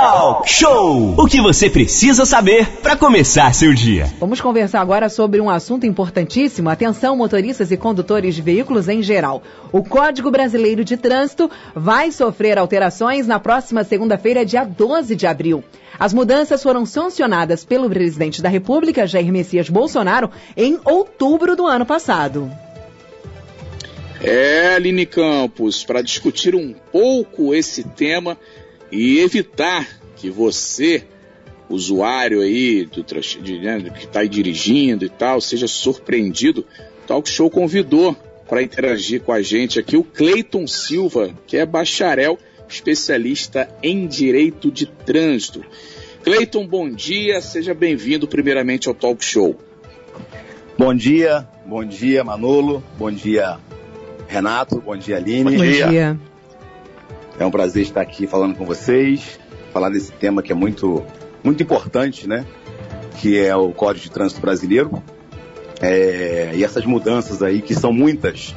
Talk Show! O que você precisa saber para começar seu dia. Vamos conversar agora sobre um assunto importantíssimo. Atenção, motoristas e condutores de veículos em geral. O Código Brasileiro de Trânsito vai sofrer alterações na próxima segunda-feira, dia 12 de abril. As mudanças foram sancionadas pelo presidente da República, Jair Messias Bolsonaro, em outubro do ano passado. É, Aline Campos, para discutir um pouco esse tema e evitar que você, usuário aí do, de, né, que está dirigindo e tal, seja surpreendido, o Talk Show convidou para interagir com a gente aqui o Cleiton Silva, que é bacharel especialista em direito de trânsito. Cleiton, bom dia, seja bem-vindo primeiramente ao Talk Show. Bom dia, bom dia Manolo, bom dia Renato, bom dia Aline. Bom dia. É um prazer estar aqui falando com vocês, falar desse tema que é muito, muito importante, né? Que é o Código de Trânsito Brasileiro. É, e essas mudanças aí, que são muitas,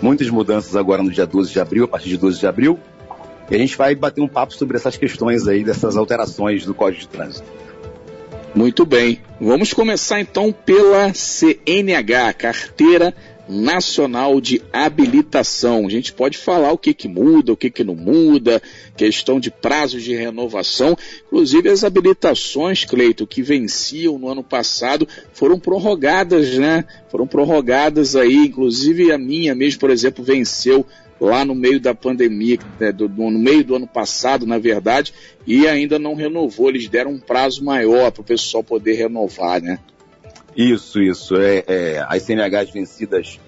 muitas mudanças agora no dia 12 de abril, a partir de 12 de abril. E a gente vai bater um papo sobre essas questões aí, dessas alterações do Código de Trânsito. Muito bem. Vamos começar então pela CNH, Carteira Nacional de Habilitação. A gente pode falar o que, que muda, o que, que não muda, questão de prazos de renovação. Inclusive as habilitações, Cleito, que venciam no ano passado, foram prorrogadas, né? Foram prorrogadas aí, inclusive a minha mesmo, por exemplo, venceu lá no meio da pandemia, né, do, no meio do ano passado, na verdade, e ainda não renovou. Eles deram um prazo maior para o pessoal poder renovar, né? Isso, isso. É, é, as CNHs vencidas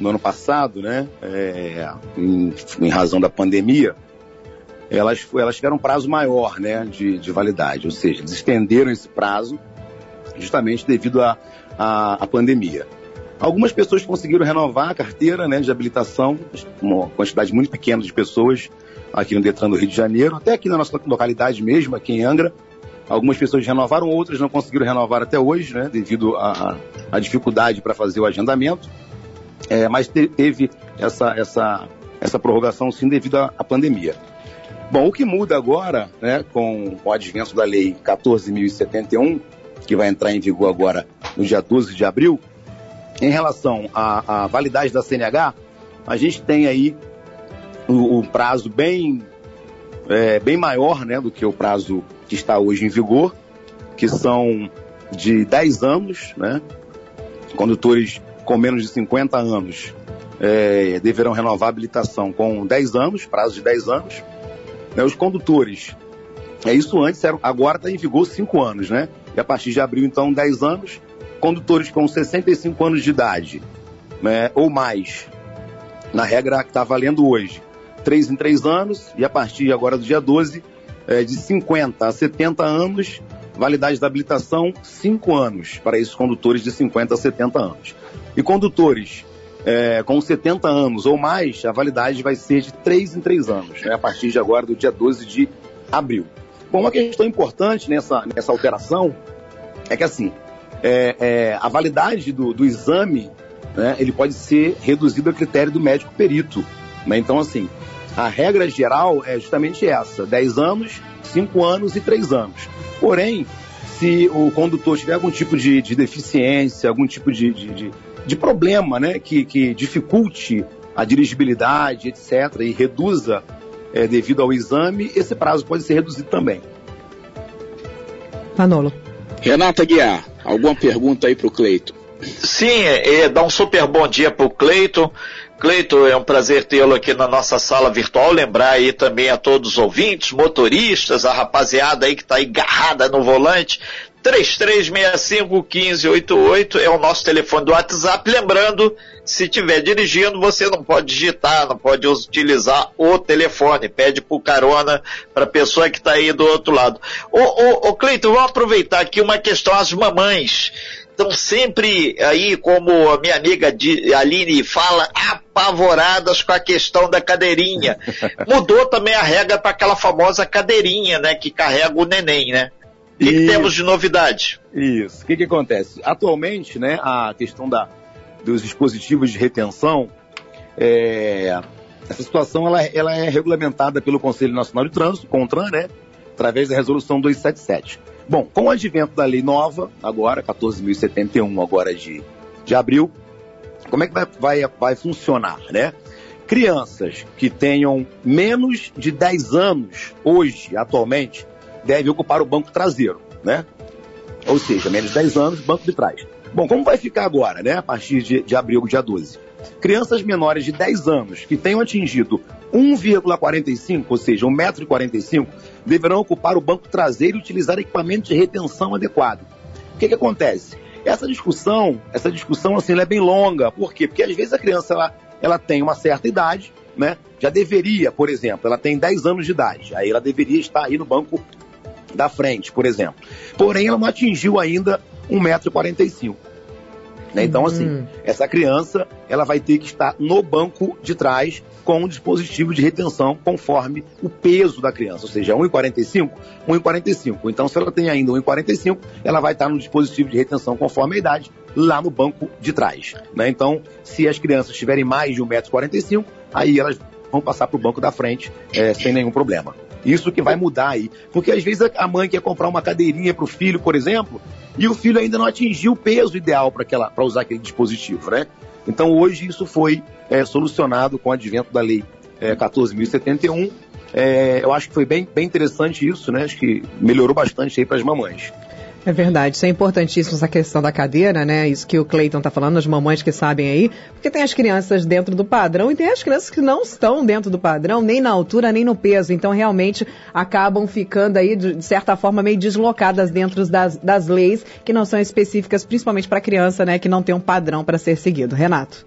no ano passado, né, é, em, em, razão da pandemia, elas, elas tiveram um prazo maior né, de, de validade, ou seja, eles estenderam esse prazo justamente devido à pandemia. Algumas pessoas conseguiram renovar a carteira né, de habilitação, uma quantidade muito pequena de pessoas aqui no Detran do Rio de Janeiro, até aqui na nossa localidade mesmo, aqui em Angra, Algumas pessoas renovaram, outras não conseguiram renovar até hoje, né, devido à dificuldade para fazer o agendamento. É, mas te, teve essa, essa, essa prorrogação sim devido à, à pandemia. Bom, o que muda agora, né, com o advento da Lei 14.071, que vai entrar em vigor agora no dia 12 de abril, em relação à, à validade da CNH, a gente tem aí o, o prazo bem, é, bem maior né, do que o prazo que está hoje em vigor, que são de 10 anos, né? Condutores com menos de 50 anos é, deverão renovar a habilitação com 10 anos, prazo de 10 anos. Né? Os condutores, é isso antes, agora está em vigor 5 anos, né? E a partir de abril, então, 10 anos. Condutores com 65 anos de idade né, ou mais, na regra que está valendo hoje, 3 em 3 anos, e a partir agora do dia 12, é, de 50 a 70 anos, validade da habilitação 5 anos para esses condutores de 50 a 70 anos. E condutores é, com 70 anos ou mais, a validade vai ser de 3 em 3 anos, né, a partir de agora, do dia 12 de abril. Bom, uma questão importante nessa, nessa alteração é que, assim, é, é, a validade do, do exame, né, ele pode ser reduzido a critério do médico perito. Né? Então, assim, a regra geral é justamente essa: 10 anos, 5 anos e 3 anos. Porém, se o condutor tiver algum tipo de, de deficiência, algum tipo de, de, de problema né, que, que, dificulte a dirigibilidade, etc., e reduza é, devido ao exame, esse prazo pode ser reduzido também. Manolo. Renata Guiar, alguma pergunta aí para o Cleito? Sim, é, é, dá um super bom dia para o Cleito. Cleito, é um prazer tê-lo aqui na nossa sala virtual. Lembrar aí também a todos os ouvintes, motoristas, a rapaziada aí que está garrada no volante. 3365-1588 é o nosso telefone do WhatsApp. Lembrando, se estiver dirigindo, você não pode digitar, não pode utilizar o telefone. Pede por carona para a pessoa que está aí do outro lado. Ô, ô, ô Cleito, vamos aproveitar aqui uma questão às mamães estão sempre aí, como a minha amiga Aline fala, apavoradas com a questão da cadeirinha. Mudou também a regra para aquela famosa cadeirinha, né, que carrega o neném, né? O que, que temos de novidade? Isso. O que, que acontece? Atualmente, né, a questão da, dos dispositivos de retenção, é, essa situação ela, ela é regulamentada pelo Conselho Nacional de Trânsito, CONTRAN, né? através da resolução 277. Bom, com o advento da lei nova, agora, 14.071, agora de, de abril, como é que vai, vai, vai funcionar, né? Crianças que tenham menos de 10 anos, hoje, atualmente, devem ocupar o banco traseiro, né? Ou seja, menos de 10 anos, banco de trás. Bom, como vai ficar agora, né? A partir de, de abril, dia 12? Crianças menores de 10 anos que tenham atingido 1,45, ou seja, 1,45m, deverão ocupar o banco traseiro e utilizar equipamento de retenção adequado. O que, que acontece? Essa discussão, essa discussão assim, é bem longa. Por quê? Porque às vezes a criança ela, ela tem uma certa idade, né? Já deveria, por exemplo, ela tem 10 anos de idade, aí ela deveria estar aí no banco da frente, por exemplo. Porém, ela não atingiu ainda 1,45m. Né? Então, assim, uhum. essa criança ela vai ter que estar no banco de trás com um dispositivo de retenção conforme o peso da criança, ou seja, 1,45, 1,45. Então, se ela tem ainda 1,45, ela vai estar no dispositivo de retenção conforme a idade, lá no banco de trás. Né? Então, se as crianças tiverem mais de 1,45m, aí elas vão passar para o banco da frente é, sem nenhum problema. Isso que vai mudar aí. Porque às vezes a mãe quer comprar uma cadeirinha para o filho, por exemplo, e o filho ainda não atingiu o peso ideal para usar aquele dispositivo, né? Então hoje isso foi é, solucionado com o advento da lei é, 14.071. É, eu acho que foi bem, bem interessante isso, né? Acho que melhorou bastante aí para as mamães. É verdade, isso é importantíssimo essa questão da cadeira, né? Isso que o Cleiton está falando, as mamães que sabem aí, porque tem as crianças dentro do padrão e tem as crianças que não estão dentro do padrão, nem na altura, nem no peso. Então, realmente, acabam ficando aí, de certa forma, meio deslocadas dentro das, das leis que não são específicas, principalmente para criança, né? Que não tem um padrão para ser seguido. Renato.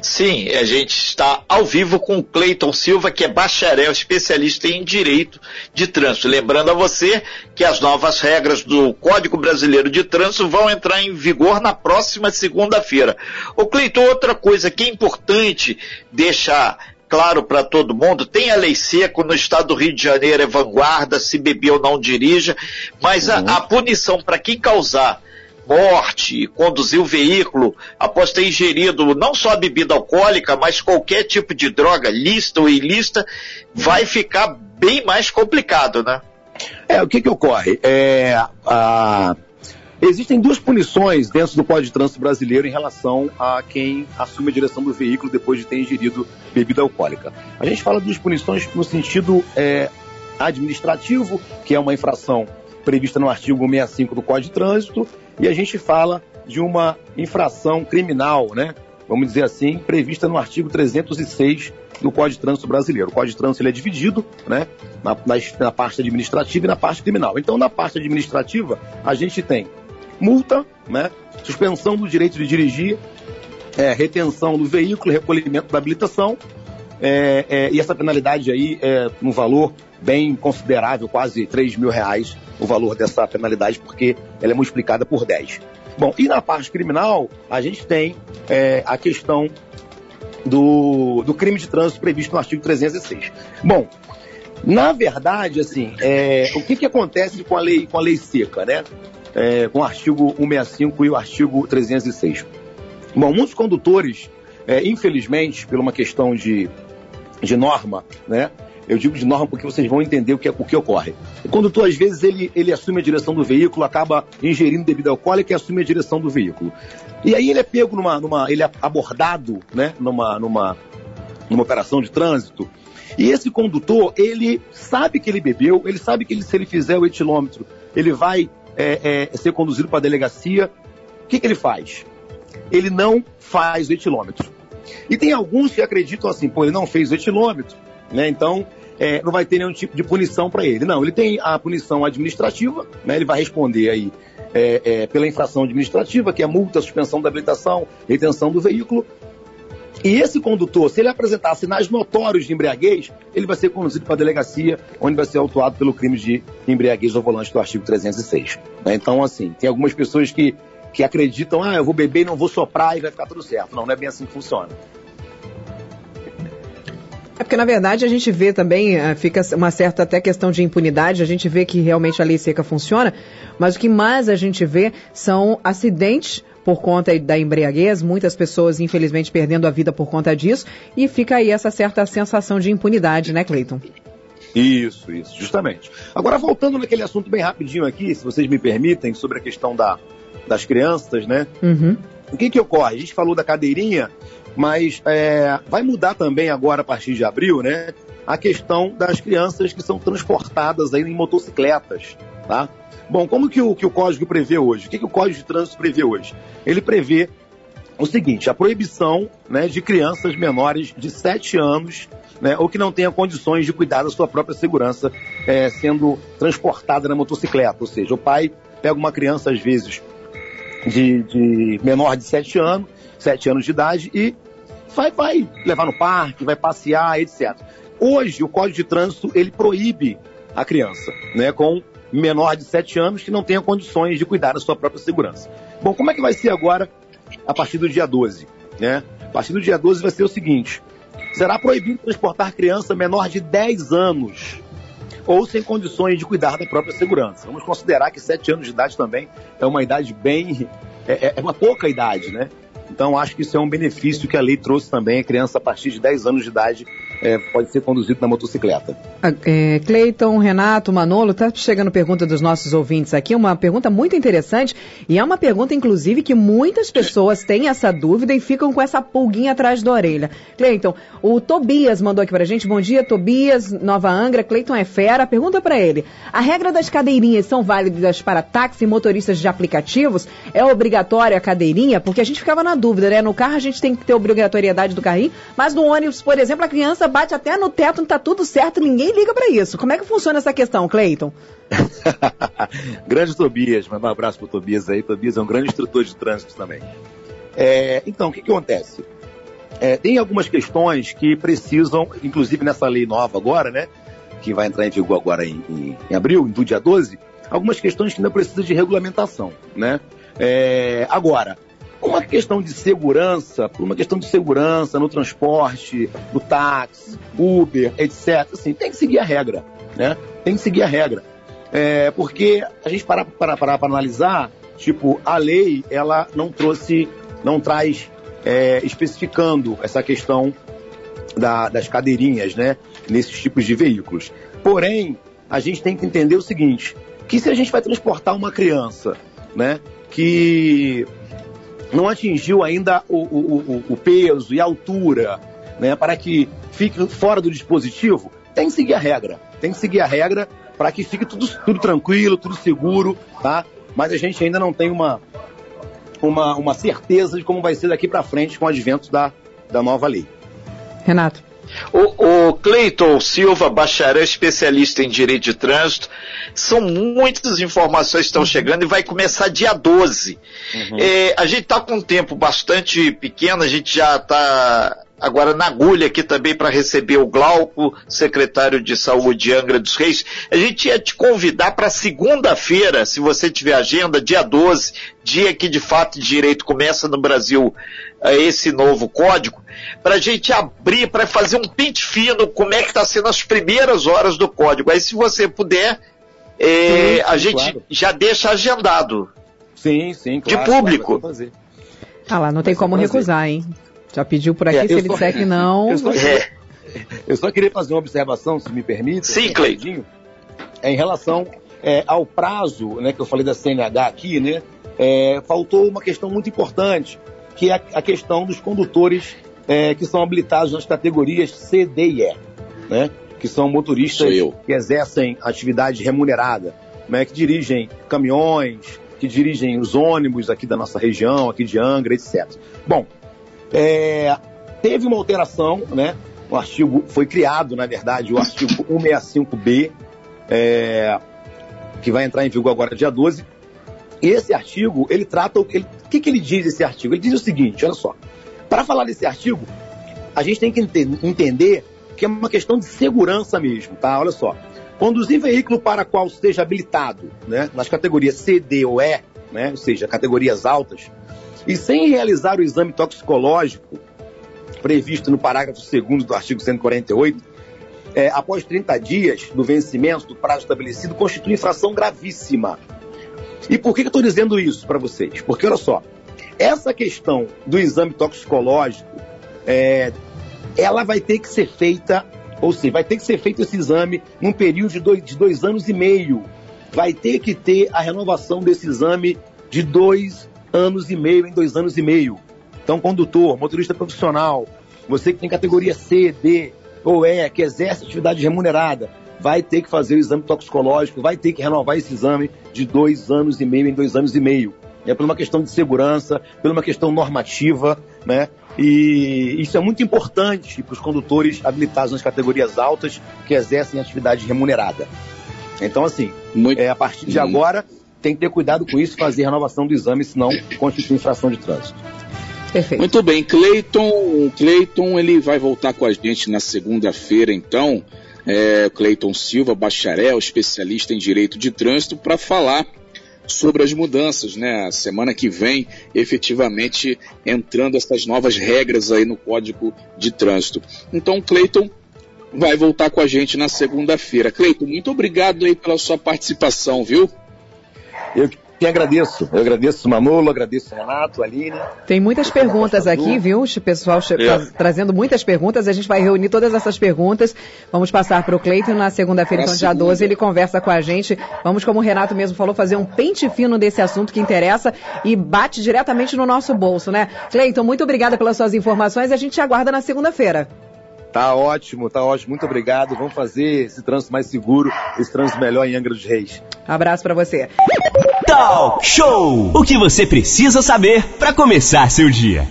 Sim, a gente está ao vivo com o Cleiton Silva, que é bacharel, especialista em direito de trânsito. Lembrando a você que as novas regras do Código Brasileiro de Trânsito vão entrar em vigor na próxima segunda-feira. O Cleiton, outra coisa que é importante deixar claro para todo mundo, tem a lei seca no estado do Rio de Janeiro, é vanguarda, se beber ou não dirija, mas a, a punição para quem causar morte, conduzir o veículo após ter ingerido não só a bebida alcoólica, mas qualquer tipo de droga, lista ou ilícita, vai ficar bem mais complicado, né? É, o que que ocorre? É, a... Existem duas punições dentro do Código de Trânsito Brasileiro em relação a quem assume a direção do veículo depois de ter ingerido bebida alcoólica. A gente fala duas punições no sentido é, administrativo, que é uma infração prevista no artigo 65 do Código de Trânsito, e a gente fala de uma infração criminal, né? Vamos dizer assim, prevista no artigo 306 do Código de Trânsito Brasileiro. O Código de Trânsito ele é dividido né, na, na, na parte administrativa e na parte criminal. Então, na parte administrativa, a gente tem multa, né, suspensão do direito de dirigir, é, retenção do veículo, recolhimento da habilitação, é, é, e essa penalidade aí é um valor bem considerável, quase 3 mil reais o valor dessa penalidade, porque ela é multiplicada por 10. Bom, e na parte criminal, a gente tem é, a questão do, do crime de trânsito previsto no artigo 306. Bom, na verdade, assim, é, o que, que acontece com a lei, com a lei seca, né? É, com o artigo 165 e o artigo 306. Bom, muitos condutores, é, infelizmente, por uma questão de, de norma, né? Eu digo de norma porque vocês vão entender o que, é, o que ocorre. O condutor, às vezes, ele, ele assume a direção do veículo, acaba ingerindo bebida alcoólica e assume a direção do veículo. E aí ele é pego numa. numa ele é abordado, né? Numa, numa, numa operação de trânsito. E esse condutor, ele sabe que ele bebeu, ele sabe que ele, se ele fizer o etilômetro, ele vai é, é, ser conduzido para a delegacia. O que, que ele faz? Ele não faz o etilômetro. E tem alguns que acreditam assim, pô, ele não fez o etilômetro, né? Então, é, não vai ter nenhum tipo de punição para ele. Não, ele tem a punição administrativa, né? ele vai responder aí é, é, pela infração administrativa, que é multa, suspensão da habilitação, retenção do veículo. E esse condutor, se ele apresentar sinais notórios de embriaguez, ele vai ser conduzido para a delegacia, onde vai ser autuado pelo crime de embriaguez ao volante do artigo 306. Né? Então, assim, tem algumas pessoas que, que acreditam, ah, eu vou beber e não vou soprar e vai ficar tudo certo. Não, não é bem assim que funciona. É porque, na verdade, a gente vê também, uh, fica uma certa até questão de impunidade, a gente vê que realmente a lei seca funciona, mas o que mais a gente vê são acidentes por conta da embriaguez, muitas pessoas, infelizmente, perdendo a vida por conta disso, e fica aí essa certa sensação de impunidade, né, Cleiton? Isso, isso, justamente. Agora, voltando naquele assunto bem rapidinho aqui, se vocês me permitem, sobre a questão da, das crianças, né? Uhum. O que que ocorre? A gente falou da cadeirinha, mas é, vai mudar também agora, a partir de abril, né? A questão das crianças que são transportadas aí em motocicletas, tá? Bom, como que o, que o código prevê hoje? O que, que o código de trânsito prevê hoje? Ele prevê o seguinte, a proibição né, de crianças menores de 7 anos né, ou que não tenham condições de cuidar da sua própria segurança é, sendo transportada na motocicleta. Ou seja, o pai pega uma criança, às vezes, de, de menor de 7 anos, 7 anos de idade e vai, vai levar no parque, vai passear, etc. Hoje, o Código de Trânsito, ele proíbe a criança, né, com menor de 7 anos que não tenha condições de cuidar da sua própria segurança. Bom, como é que vai ser agora a partir do dia 12? Né? A partir do dia 12 vai ser o seguinte: será proibido transportar criança menor de 10 anos ou sem condições de cuidar da própria segurança. Vamos considerar que 7 anos de idade também é uma idade bem. é, é uma pouca idade, né? Então, acho que isso é um benefício que a lei trouxe também. A criança, a partir de 10 anos de idade, é, pode ser conduzido na motocicleta. É, Cleiton, Renato, Manolo, tá chegando pergunta dos nossos ouvintes aqui, uma pergunta muito interessante e é uma pergunta, inclusive, que muitas pessoas têm essa dúvida e ficam com essa pulguinha atrás da orelha. Cleiton, o Tobias mandou aqui pra gente. Bom dia, Tobias, Nova Angra. Cleiton é fera. Pergunta para ele: a regra das cadeirinhas são válidas para táxi e motoristas de aplicativos? É obrigatória a cadeirinha? Porque a gente ficava na dúvida, né? No carro a gente tem que ter obrigatoriedade do carrinho, mas no ônibus, por exemplo, a criança bate até no teto, não tá tudo certo, ninguém liga para isso. Como é que funciona essa questão, Cleiton? grande Tobias, manda um abraço pro Tobias aí. Tobias é um grande instrutor de trânsito também. É, então, o que, que acontece? É, tem algumas questões que precisam, inclusive nessa lei nova agora, né? Que vai entrar em vigor agora em, em, em abril, do dia 12, algumas questões que ainda precisam de regulamentação, né? É, agora, uma questão de segurança, por uma questão de segurança no transporte, no táxi, Uber, etc. Assim, tem que seguir a regra, né? Tem que seguir a regra. É, porque a gente parar para, para, para analisar, tipo, a lei, ela não trouxe, não traz é, especificando essa questão da, das cadeirinhas, né? Nesses tipos de veículos. Porém, a gente tem que entender o seguinte, que se a gente vai transportar uma criança, né? Que não atingiu ainda o, o, o, peso e a altura, né, para que fique fora do dispositivo, tem que seguir a regra. Tem que seguir a regra para que fique tudo, tudo tranquilo, tudo seguro, tá? Mas a gente ainda não tem uma, uma, uma certeza de como vai ser daqui para frente com o advento da, da nova lei. Renato. O, o Cleiton Silva, bacharel especialista em direito de trânsito, são muitas informações que estão chegando e vai começar dia 12. Uhum. É, a gente está com um tempo bastante pequeno, a gente já está agora na agulha aqui também para receber o Glauco, secretário de saúde de Angra dos Reis. A gente ia te convidar para segunda-feira, se você tiver agenda, dia 12, dia que de fato de direito começa no Brasil é, esse novo código, para a gente abrir, para fazer um pente fino, como é que está sendo as primeiras horas do código. Aí se você puder, é, sim, a gente claro. já deixa agendado. Sim, sim, claro. De público. Ah lá, não tem como recusar, hein? Já pediu por aqui, é, se ele só, disser que não. Eu só, é. eu só, queria fazer uma observação, se me permite. Sim, Cleiton. É, em relação é, ao prazo, né, que eu falei da CNH aqui, né? É, faltou uma questão muito importante, que é a, a questão dos condutores é, que são habilitados nas categorias C, D e E, né? Que são motoristas que exercem atividade remunerada, né? Que dirigem caminhões, que dirigem os ônibus aqui da nossa região, aqui de Angra, etc. Bom, é, teve uma alteração, né? O artigo foi criado, na verdade, o artigo 165B, é, que vai entrar em vigor agora dia 12. E esse artigo, ele trata o que, que, que ele diz esse artigo? Ele diz o seguinte, olha só. Para falar desse artigo, a gente tem que entender que é uma questão de segurança mesmo, tá? Olha só. Conduzir veículo para qual esteja habilitado, né, nas categorias C, D ou E, né, ou seja, categorias altas, e sem realizar o exame toxicológico previsto no parágrafo 2 do artigo 148, é, após 30 dias do vencimento do prazo estabelecido, constitui infração gravíssima. E por que, eu estou dizendo isso para vocês? Porque, olha só, essa questão do exame toxicológico, é, ela vai ter que ser feita Ou seja, vai ter que ser feito esse exame num período de dois, de dois anos e meio. Vai ter que ter a renovação desse exame de dois anos e meio em dois anos e meio. Então, condutor, motorista profissional, você que tem categoria C, D ou E, que exerce atividade remunerada, vai ter que fazer o exame toxicológico, vai ter que renovar esse exame de dois anos e meio em dois anos e meio. É por uma questão de segurança, por uma questão normativa, né? E isso é muito importante para os condutores habilitados nas categorias altas que exercem atividade remunerada. Então, assim, muito... é, a partir de agora, tem que ter cuidado com isso, fazer a renovação do exame, senão constitui infração de trânsito. Perfeito. Muito bem, Cleiton, Cleiton, ele vai voltar com a gente na segunda-feira, então, é, Cleiton Silva, bacharel, especialista em direito de trânsito, para falar sobre as mudanças, né? A semana que vem, efetivamente entrando essas novas regras aí no Código de Trânsito. Então, Cleiton vai voltar com a gente na segunda-feira. Cleiton, muito obrigado aí pela sua participação, viu? Eu que agradeço. Eu agradeço Manolo, agradeço Renato, Aline. Tem muitas perguntas aqui, viu? O pessoal é. trazendo muitas perguntas. A gente vai reunir todas essas perguntas. Vamos passar para o Cleiton na segunda-feira, então, dia 12, ele conversa com a gente. Vamos, como o Renato mesmo falou, fazer um pente fino desse assunto que interessa e bate diretamente no nosso bolso, né? Cleiton, muito obrigada pelas suas informações e a gente te aguarda na segunda-feira. Tá ótimo, tá ótimo. Muito obrigado. Vamos fazer esse trânsito mais seguro, esse trânsito melhor em Angra dos Reis. Abraço para você. Talk Show! O que você precisa saber para começar seu dia.